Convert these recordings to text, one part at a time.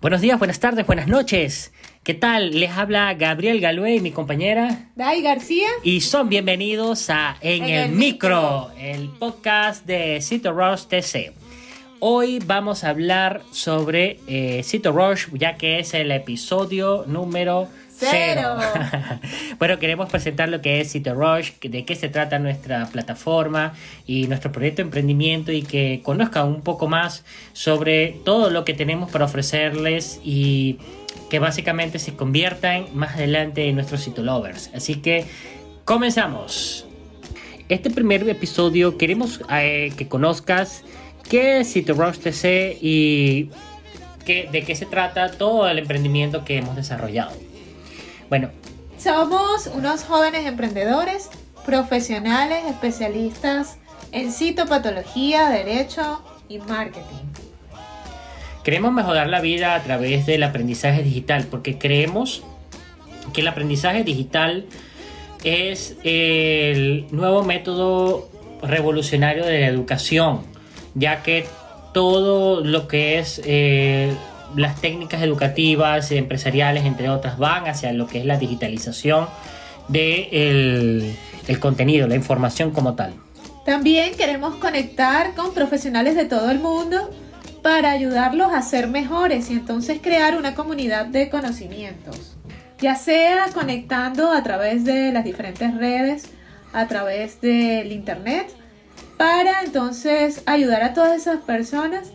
Buenos días, buenas tardes, buenas noches. ¿Qué tal? Les habla Gabriel Galué y mi compañera Dai García. Y son bienvenidos a En, el, micro, el podcast de Cito Rush TC. Hoy vamos a hablar sobre eh, Cito Rush, ya que es el episodio número Cero. bueno, queremos presentar lo que es Cito Rush, de qué se trata nuestra plataforma y nuestro proyecto de emprendimiento y que conozcan un poco más sobre todo lo que tenemos para ofrecerles y que básicamente se conviertan más adelante en nuestros Cito Lovers. Así que comenzamos. Este primer episodio queremos eh, que conozcas qué es Cito Rush TC y de qué se trata todo el emprendimiento que hemos desarrollado. Bueno. Somos unos jóvenes emprendedores, profesionales, especialistas en citopatología, derecho y marketing. Queremos mejorar la vida a través del aprendizaje digital porque creemos que el aprendizaje digital es el nuevo método revolucionario de la educación, ya que todo lo que es eh, las técnicas educativas, empresariales, entre otras, van hacia lo que es la digitalización del el contenido, la información como tal. También queremos conectar con profesionales de todo el mundo para ayudarlos a ser mejores y entonces crear una comunidad de conocimientos, ya sea conectando a través de las diferentes redes, a través del internet, para entonces ayudar a todas esas personas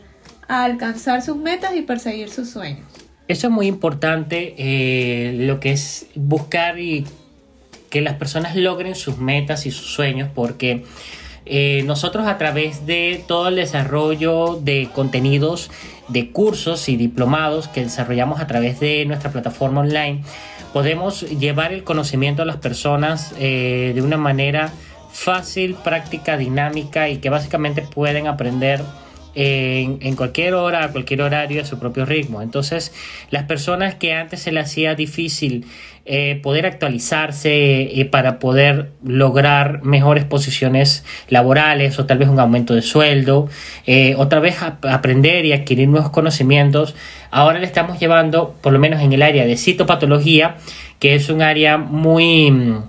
a alcanzar sus metas y perseguir sus sueños. Eso es muy importante, eh, lo que es buscar y que las personas logren sus metas y sus sueños, porque eh, nosotros a través de todo el desarrollo de contenidos, de cursos y diplomados que desarrollamos a través de nuestra plataforma online, podemos llevar el conocimiento a las personas eh, de una manera fácil, práctica, dinámica y que básicamente pueden aprender en, cualquier hora, a cualquier horario, a su propio ritmo. Entonces, las personas que antes se les hacía difícil eh, poder actualizarse eh, para poder lograr mejores posiciones laborales o tal vez un aumento de sueldo, eh, otra vez aprender y adquirir nuevos conocimientos, ahora le estamos llevando, por lo menos en el área de citopatología, que es un área muy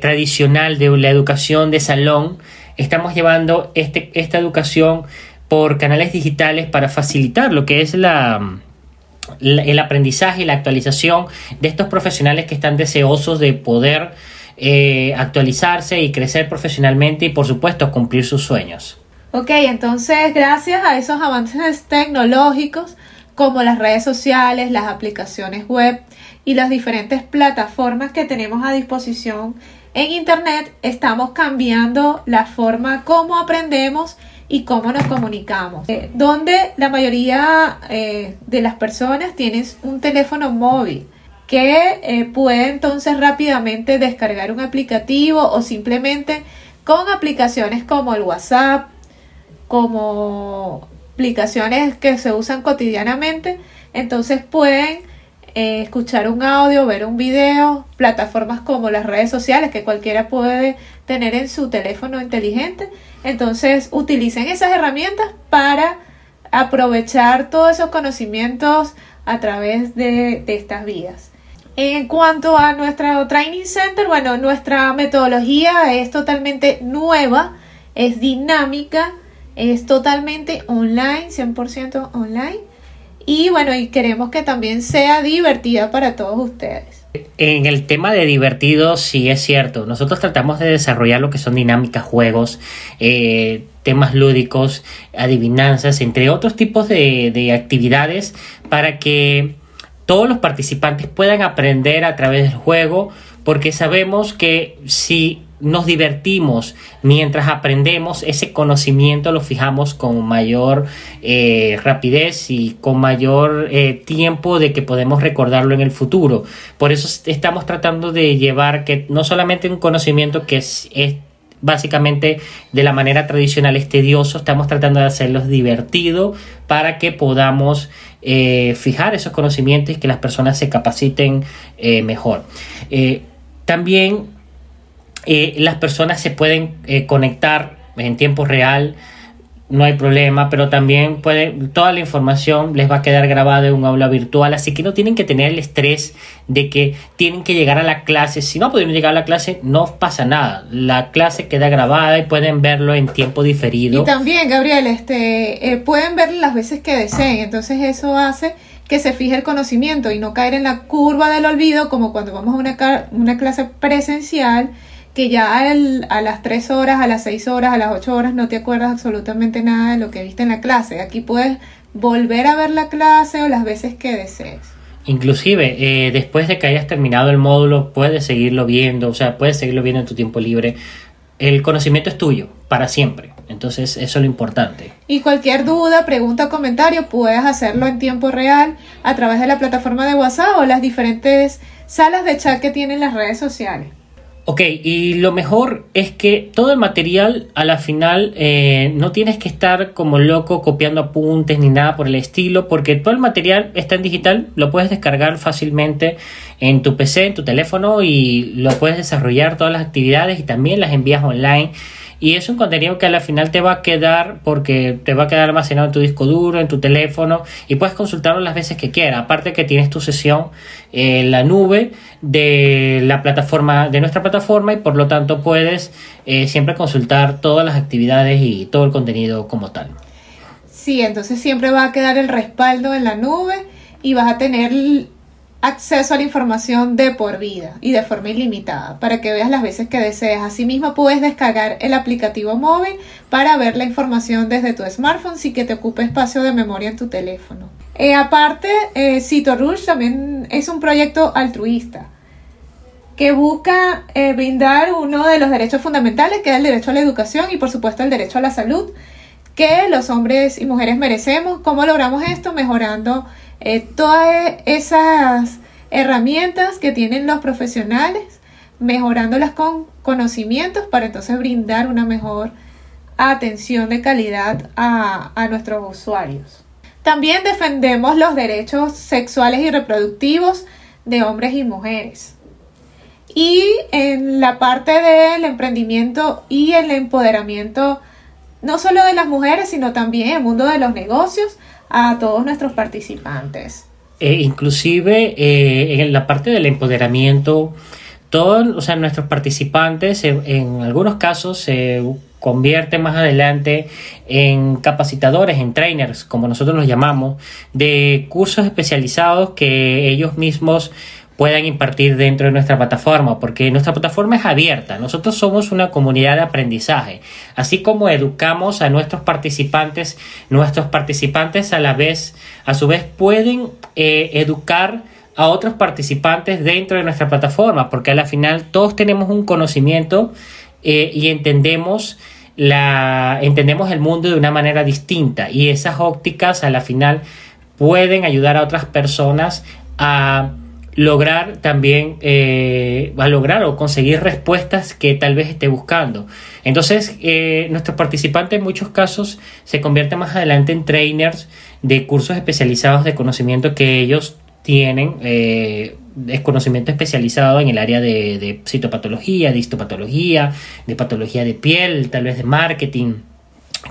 tradicional de la educación de salón, estamos llevando este, esta educación por canales digitales para facilitar lo que es el aprendizaje y la actualización de estos profesionales que están deseosos de poder eh, actualizarse y crecer profesionalmente y por supuesto cumplir sus sueños. Ok, entonces gracias a esos avances tecnológicos como las redes sociales, las aplicaciones web y las diferentes plataformas que tenemos a disposición en Internet, estamos cambiando la forma como aprendemos y cómo nos comunicamos. Eh, donde la mayoría eh, de las personas tienen un teléfono móvil que eh, puede entonces rápidamente descargar un aplicativo o simplemente con aplicaciones como el WhatsApp, como aplicaciones que se usan cotidianamente, entonces pueden escuchar un audio, ver un video, plataformas como las redes sociales que cualquiera puede tener en su teléfono inteligente entonces, utilicen esas herramientas para aprovechar todos esos conocimientos a través de, estas vías. En cuanto a nuestro Training Center, bueno, nuestra metodología es totalmente nueva, es dinámica, es totalmente online, 100% online. Y bueno, y queremos que también sea divertida para todos ustedes. En el tema de divertido, sí es cierto. Nosotros tratamos de desarrollar lo que son dinámicas, juegos, eh, temas lúdicos, adivinanzas, entre otros tipos de, de actividades para que todos los participantes puedan aprender a través del juego, porque sabemos que si nos divertimos mientras aprendemos, ese conocimiento lo fijamos con mayor eh, rapidez y con mayor eh, tiempo de que podemos recordarlo en el futuro. Por eso estamos tratando de llevar que no solamente un conocimiento que es, básicamente de la manera tradicional es tedioso, estamos tratando de hacerlo divertido para que podamos eh, fijar esos conocimientos y que las personas se capaciten mejor. también eh, las personas se pueden eh, conectar en tiempo real no hay problema, pero también puede, toda la información les va a quedar grabada en un aula virtual, así que no tienen que tener el estrés de que tienen que llegar a la clase. Si no pueden llegar a la clase, no pasa nada. La clase queda grabada y pueden verlo en tiempo diferido. Y también, Gabriel, este, eh, pueden verlo las veces que deseen, entonces eso hace que se fije el conocimiento y no caer en la curva del olvido como cuando vamos a una, una clase presencial que ya a las 3 horas, a las 6 horas, a las 8 horas no te acuerdas absolutamente nada de lo que viste en la clase. Aquí puedes volver a ver la clase o las veces que desees. Inclusive, eh, después de que hayas terminado el módulo, puedes seguirlo viendo, o sea, puedes seguirlo viendo en tu tiempo libre. El conocimiento es tuyo, para siempre. Entonces, eso es lo importante. Y cualquier duda, pregunta o comentario, puedes hacerlo en tiempo real a través de la plataforma de WhatsApp o las diferentes salas de chat que tienen las redes sociales. Ok, y lo mejor es que todo el material a la final eh, no tienes que estar como loco copiando apuntes ni nada por el estilo, porque todo el material está en digital, lo puedes descargar fácilmente en tu PC, en tu teléfono y lo puedes desarrollar todas las actividades y también las envías online y es un contenido que al final te va a quedar porque te va a quedar almacenado en tu disco duro, en tu teléfono y puedes consultarlo las veces que quieras. Aparte que tienes tu sesión en la nube de la plataforma, de nuestra plataforma y por lo tanto puedes eh, siempre consultar todas las actividades y todo el contenido como tal. Sí, entonces siempre va a quedar el respaldo en la nube y vas a tener acceso a la información de por vida y de forma ilimitada para que veas las veces que desees. Asimismo, puedes descargar el aplicativo móvil para ver la información desde tu smartphone sin que te ocupe espacio de memoria en tu teléfono. Eh, aparte, eh, Cito Rush también es un proyecto altruista que busca eh, brindar uno de los derechos fundamentales, que es el derecho a la educación y por supuesto el derecho a la salud, que los hombres y mujeres merecemos. ¿Cómo logramos esto? Mejorando eh, todas esas herramientas que tienen los profesionales, mejorándolas con conocimientos para entonces brindar una mejor atención de calidad a, a nuestros usuarios. También defendemos los derechos sexuales y reproductivos de hombres y mujeres. Y en la parte del emprendimiento y el empoderamiento no solo de las mujeres, sino también el mundo de los negocios, a todos nuestros participantes. Eh, inclusive eh, en la parte del empoderamiento, todos, o sea, nuestros participantes en, algunos casos se convierten más adelante en capacitadores, en trainers, como nosotros los llamamos, de cursos especializados que ellos mismos puedan impartir dentro de nuestra plataforma, porque nuestra plataforma es abierta. Nosotros somos una comunidad de aprendizaje. Así como educamos a nuestros participantes, nuestros participantes a la vez, a su vez pueden eh, educar a otros participantes dentro de nuestra plataforma, porque a la final todos tenemos un conocimiento eh, y entendemos la entendemos el mundo de una manera distinta y esas ópticas a la final pueden ayudar a otras personas a lograr también eh, a lograr o conseguir respuestas que tal vez esté buscando. Entonces, eh, nuestros participantes en muchos casos se convierten más adelante en trainers de cursos especializados de conocimiento que ellos tienen, eh, es conocimiento especializado en el área de, de citopatología, de histopatología, de patología de piel, tal vez de marketing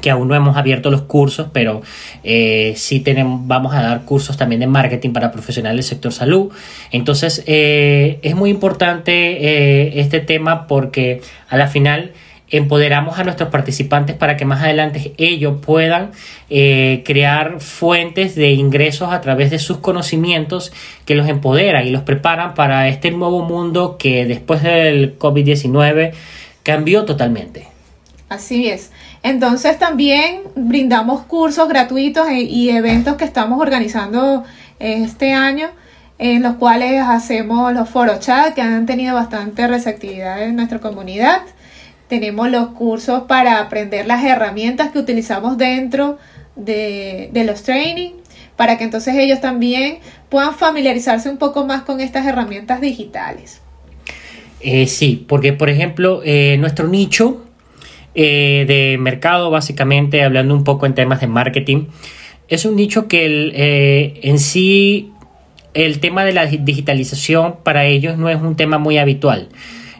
que aún no hemos abierto los cursos, pero eh, sí tenemos, vamos a dar cursos también de marketing para profesionales del sector salud. Entonces, eh, es muy importante eh, este tema porque a la final empoderamos a nuestros participantes para que más adelante ellos puedan crear fuentes de ingresos a través de sus conocimientos que los empoderan y los preparan para este nuevo mundo que después del COVID-19 cambió totalmente. Así es. Entonces también brindamos cursos gratuitos e, y eventos que estamos organizando este año, en los cuales hacemos los foro chat que han tenido bastante receptividad en nuestra comunidad. Tenemos los cursos para aprender las herramientas que utilizamos dentro de, los training, para que entonces ellos también puedan familiarizarse un poco más con estas herramientas digitales. Eh, sí, porque por ejemplo, eh, nuestro nicho eh, de mercado, básicamente, hablando un poco en temas de marketing. Es un nicho que eh, en sí el tema de la digitalización para ellos no es un tema muy habitual.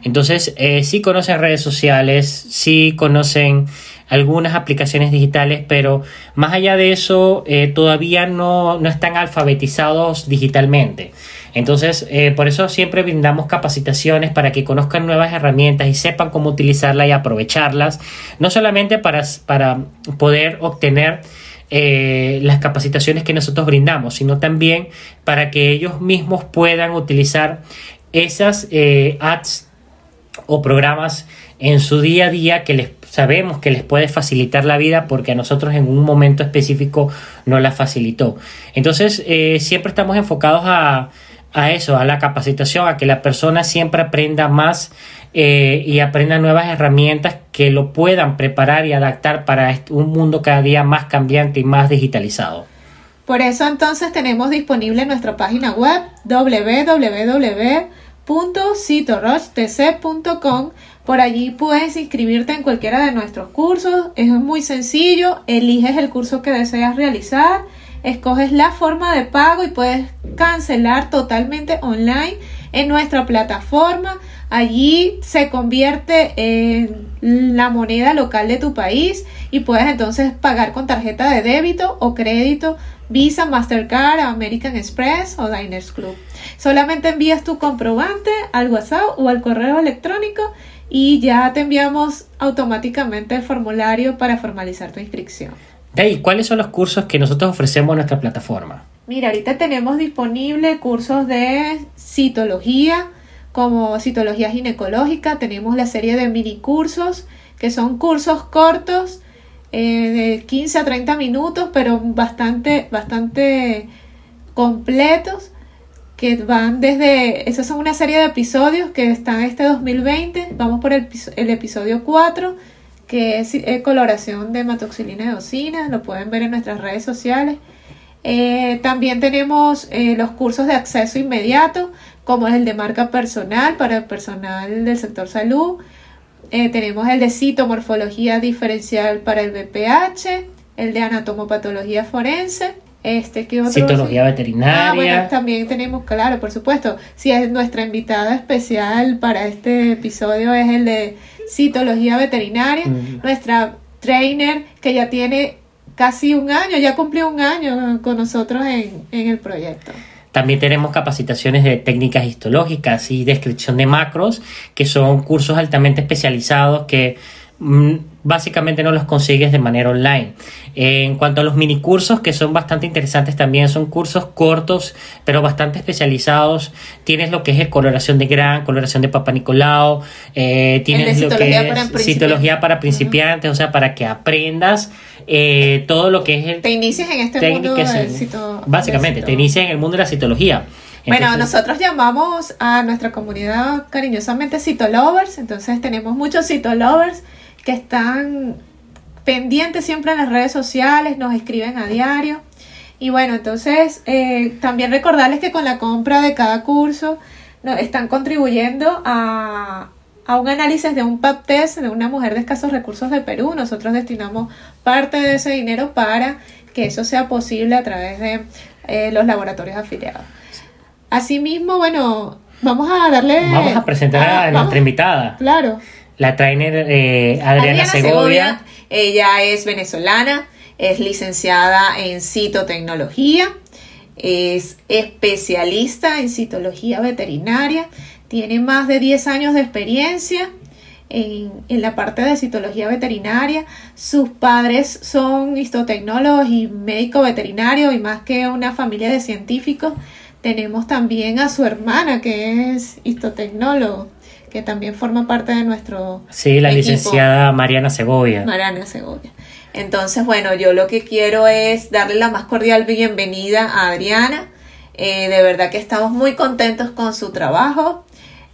Entonces, eh, sí conocen redes sociales, sí conocen algunas aplicaciones digitales, pero más allá de eso, eh, todavía no, no, están alfabetizados digitalmente. Entonces, eh, por eso siempre brindamos capacitaciones para que conozcan nuevas herramientas y sepan cómo utilizarlas y aprovecharlas, no solamente para, para poder obtener eh, las capacitaciones que nosotros brindamos, sino también para que ellos mismos puedan utilizar esas eh, ads o programas en su día a día que les sabemos que les puede facilitar la vida porque a nosotros en un momento específico no la facilitó. Entonces eh, siempre estamos enfocados a, a eso, a la capacitación, a que la persona siempre aprenda más eh, y aprenda nuevas herramientas que lo puedan preparar y adaptar para un mundo cada día más cambiante y más digitalizado. Por eso entonces tenemos disponible nuestra página web www.citorochtc.com. Por allí puedes inscribirte en cualquiera de nuestros cursos. Es muy sencillo. Eliges el curso que deseas realizar. Escoges la forma de pago y puedes cancelar totalmente online en nuestra plataforma. Allí se convierte en la moneda local de tu país y puedes entonces pagar con tarjeta de débito o crédito Visa, Mastercard, American Express o Diners Club. Solamente envías tu comprobante al WhatsApp o al correo electrónico y ya te enviamos automáticamente el formulario para formalizar tu inscripción. ¿Y ¿cuáles son los cursos que nosotros ofrecemos en nuestra plataforma? Mira, ahorita tenemos disponible cursos de citología, como citología ginecológica, tenemos la serie de mini cursos, que son cursos cortos eh, de 15 a 30 minutos, pero bastante, bastante completos, que van desde, esas son una serie de episodios que están este 2020, vamos por el, el episodio 4, que es eh, coloración de matoxilina de docina, lo pueden ver en nuestras redes sociales. Eh, también tenemos los cursos de acceso inmediato, como es el de marca personal para el personal del sector salud. Eh, tenemos el de citomorfología diferencial para el BPH, el de anatomopatología forense. Este, ¿qué otro? Citología veterinaria. Ah, bueno, también tenemos, claro, por supuesto. Si es nuestra invitada especial para este episodio es el de citología veterinaria. Nuestra trainer que ya tiene casi un año, ya cumplió un año con nosotros en, en el proyecto. También tenemos capacitaciones de técnicas histológicas y descripción de macros, que son cursos altamente especializados que mm, básicamente no los consigues de manera online. En cuanto a los mini cursos, que son bastante interesantes también, son cursos cortos, pero bastante especializados. Tienes lo que es coloración de gran, coloración de Papa Nicolau, eh, tienes lo que es citología para principiantes, o sea, para que aprendas eh, todo lo que es el... Te inicias en este mundo Básicamente, te inicias en el mundo de la citología. bueno, nosotros llamamos a nuestra comunidad cariñosamente citolovers, entonces tenemos muchos citolovers que están pendientes siempre en las redes sociales, nos escriben a diario. Y bueno, entonces eh, también recordarles que con la compra de cada curso están contribuyendo a, a un análisis de un PAP test de una mujer de escasos recursos de Perú. Nosotros destinamos parte de ese dinero para que eso sea posible a través de eh, los laboratorios afiliados. Asimismo, bueno, vamos a darle... Vamos a presentar a, nuestra invitada. Claro. La trainer eh, Adriana, Segovia. Ella es venezolana, es licenciada en citotecnología, es especialista en citología veterinaria tiene más de 10 años de experiencia en, la parte de citología veterinaria. Sus padres son histotecnólogos y médico veterinario y más que una familia de científicos. Tenemos también a su hermana que es histotecnólogo, que también forma parte de nuestro... Sí, la licenciada Mariana Segovia. Mariana Segovia. Entonces, bueno, yo lo que quiero es darle la más cordial bienvenida a Adriana. Eh, de verdad que estamos muy contentos con su trabajo.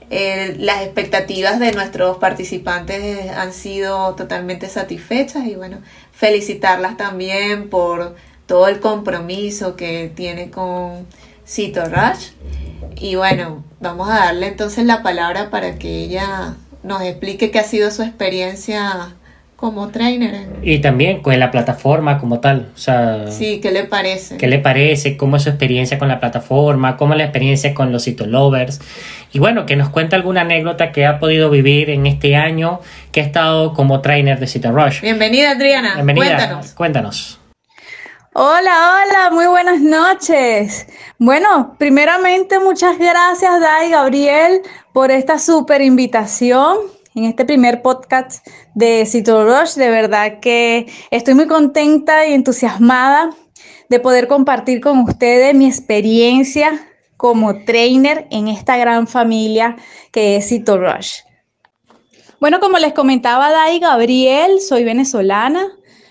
Eh, las expectativas de nuestros participantes han sido totalmente satisfechas y bueno, felicitarlas también por todo el compromiso que tiene con Cito Rush. Y bueno, vamos a darle entonces la palabra para que ella nos explique qué ha sido su experiencia como trainer. Y también con la plataforma como tal. O sea, sí, ¿qué le parece? ¿Qué le parece? ¿Cómo es su experiencia con la plataforma? ¿Cómo es la experiencia con los Citolovers? Y bueno, que nos cuente alguna anécdota que ha podido vivir en este año que ha estado como trainer de Cito Rush. Bienvenida, Adriana. Bienvenida. Cuéntanos. Cuéntanos. Hola, hola, muy buenas noches. Bueno, primeramente muchas gracias, Dai Gabriel, por esta súper invitación en este primer podcast de Cito Rush. De verdad que estoy muy contenta y entusiasmada de poder compartir con ustedes mi experiencia como trainer en esta gran familia que es Cito Rush. Bueno, como les comentaba Dai Gabriel, soy venezolana,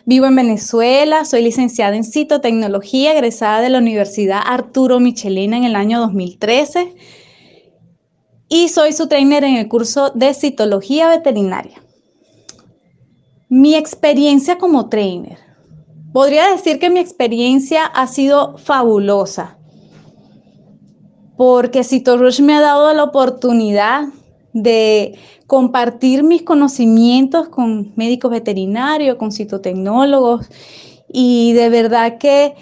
vivo en Venezuela, soy licenciada en citotecnología, egresada de la Universidad Arturo Michelena en el año 2013 y soy su trainer en el curso de citología veterinaria. Mi experiencia como trainer. Podría decir que mi experiencia ha sido fabulosa porque CitoRush me ha dado la oportunidad de compartir mis conocimientos con médicos veterinarios, con citotecnólogos y de verdad que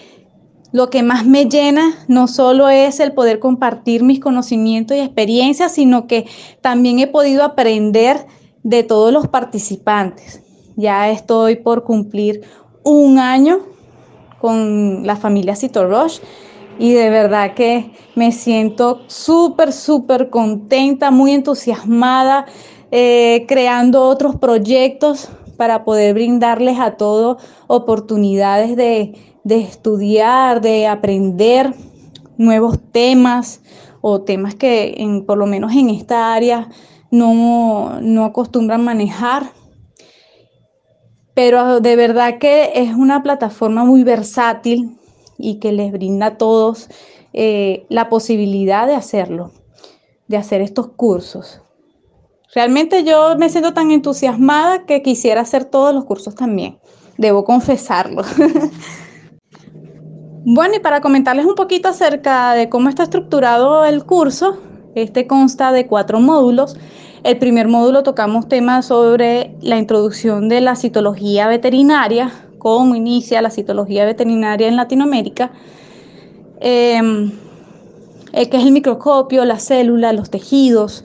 lo que más me llena no solo es el poder compartir mis conocimientos y experiencias, sino que también he podido aprender de todos los participantes. Ya estoy por cumplir un año con la familia Citorosh y de verdad que me siento súper, súper contenta, muy entusiasmada, eh, creando otros proyectos para poder brindarles a todos oportunidades de, de estudiar, de aprender nuevos temas o temas que por lo menos en esta área no, no acostumbran manejar. Pero de verdad que es una plataforma muy versátil y que les brinda a todos eh, la posibilidad de hacerlo, de hacer estos cursos. Realmente yo me siento tan entusiasmada que quisiera hacer todos los cursos también, debo confesarlo. Bueno, y para comentarles un poquito acerca de cómo está estructurado el curso, este consta de cuatro módulos. El primer módulo tocamos temas sobre la introducción de la citología veterinaria, cómo inicia la citología veterinaria en Latinoamérica, eh, es el microscopio, la célula, los tejidos.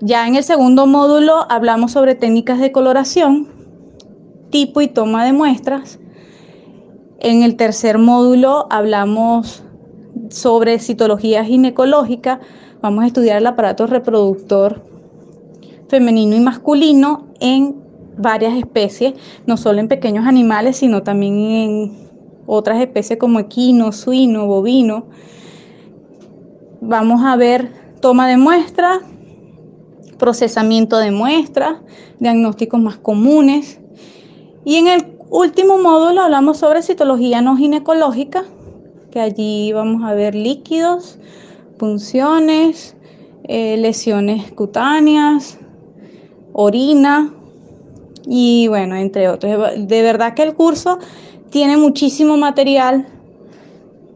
Ya en el segundo módulo hablamos sobre técnicas de coloración, tipo y toma de muestras. En el tercer módulo hablamos sobre citología ginecológica. Vamos a estudiar el aparato reproductor femenino y masculino en varias especies, no solo en pequeños animales, sino también en otras especies como equino, suino, bovino. Vamos a ver toma de muestras, procesamiento de muestras, diagnósticos más comunes. Y en el último módulo hablamos sobre citología no ginecológica, que allí vamos a ver líquidos, punciones, eh, lesiones cutáneas, orina y bueno, entre otros. De verdad que el curso tiene muchísimo material.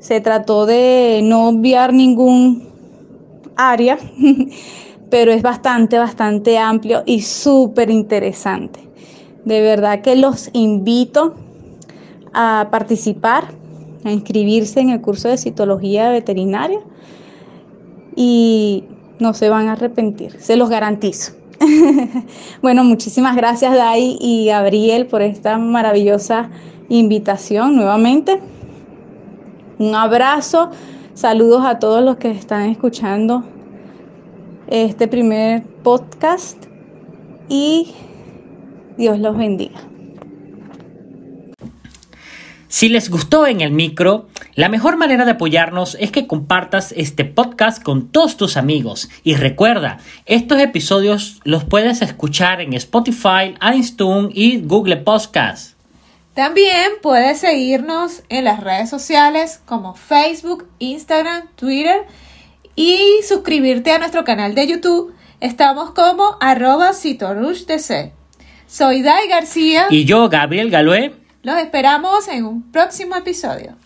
Se trató de no obviar ningún área, pero es bastante, bastante amplio y súper interesante. De verdad que los invito a participar, a inscribirse en el curso de citología veterinaria y no se van a arrepentir, se los garantizo. bueno, muchísimas gracias Dai y Gabriel por esta maravillosa invitación nuevamente. Un abrazo, saludos a todos los que están escuchando este primer podcast y Dios los bendiga. Si les gustó en el micro, la mejor manera de apoyarnos es que compartas este podcast con todos tus amigos. Y recuerda, estos episodios los puedes escuchar en Spotify, iTunes y Google Podcast. También puedes seguirnos en las redes sociales como Facebook, Instagram, Twitter y suscribirte a nuestro canal de YouTube. Estamos como arroba citorushdc. Soy Dai García. Y yo, Gabriel Galué. Los esperamos en un próximo episodio.